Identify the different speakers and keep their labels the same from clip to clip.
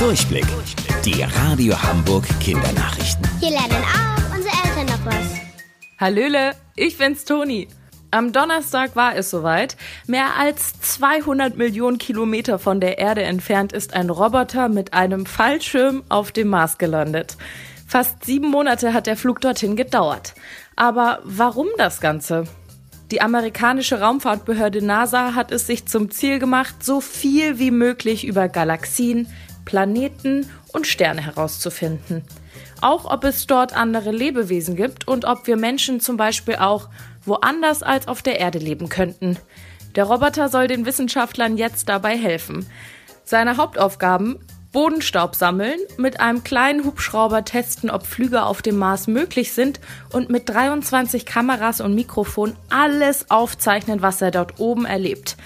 Speaker 1: Durchblick. Die Radio Hamburg Kindernachrichten.
Speaker 2: Hier lernen auch unsere Eltern noch was.
Speaker 3: Hallöle, ich bin's Toni. Am Donnerstag war es soweit. Mehr als 200 Millionen Kilometer von der Erde entfernt ist ein Roboter mit einem Fallschirm auf dem Mars gelandet. Fast sieben Monate hat der Flug dorthin gedauert. Aber warum das Ganze? Die amerikanische Raumfahrtbehörde NASA hat es sich zum Ziel gemacht, so viel wie möglich über Galaxien, Planeten und Sterne herauszufinden. Auch ob es dort andere Lebewesen gibt und ob wir Menschen zum Beispiel auch woanders als auf der Erde leben könnten. Der Roboter soll den Wissenschaftlern jetzt dabei helfen. Seine Hauptaufgaben Bodenstaub sammeln, mit einem kleinen Hubschrauber testen, ob Flüge auf dem Mars möglich sind und mit 23 Kameras und Mikrofon alles aufzeichnen, was er dort oben erlebt.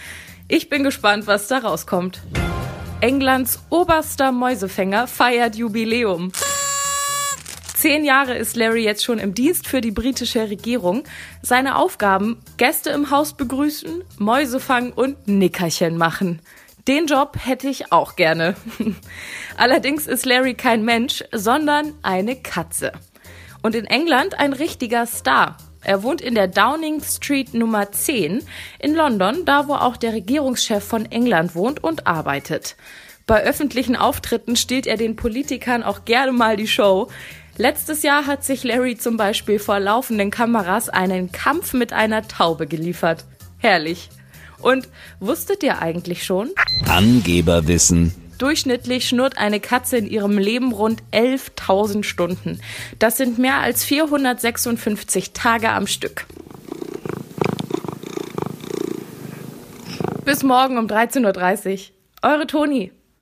Speaker 3: Ich bin gespannt, was da rauskommt. Englands oberster Mäusefänger feiert Jubiläum. Zehn Jahre ist Larry jetzt schon im Dienst für die britische Regierung. Seine Aufgaben: Gäste im Haus begrüßen, Mäuse fangen und Nickerchen machen. Den Job hätte ich auch gerne. Allerdings ist Larry kein Mensch, sondern eine Katze. Und in England ein richtiger Star. Er wohnt in der Downing Street Nummer 10 in London, da wo auch der Regierungschef von England wohnt und arbeitet. Bei öffentlichen Auftritten stiehlt er den Politikern auch gerne mal die Show. Letztes Jahr hat sich Larry zum Beispiel vor laufenden Kameras einen Kampf mit einer Taube geliefert. Herrlich. Und wusstet ihr eigentlich schon?
Speaker 1: Angeberwissen.
Speaker 3: Durchschnittlich schnurrt eine Katze in ihrem Leben rund 11.000 Stunden. Das sind mehr als 456 Tage am Stück. Bis morgen um 13.30 Uhr. Eure Toni.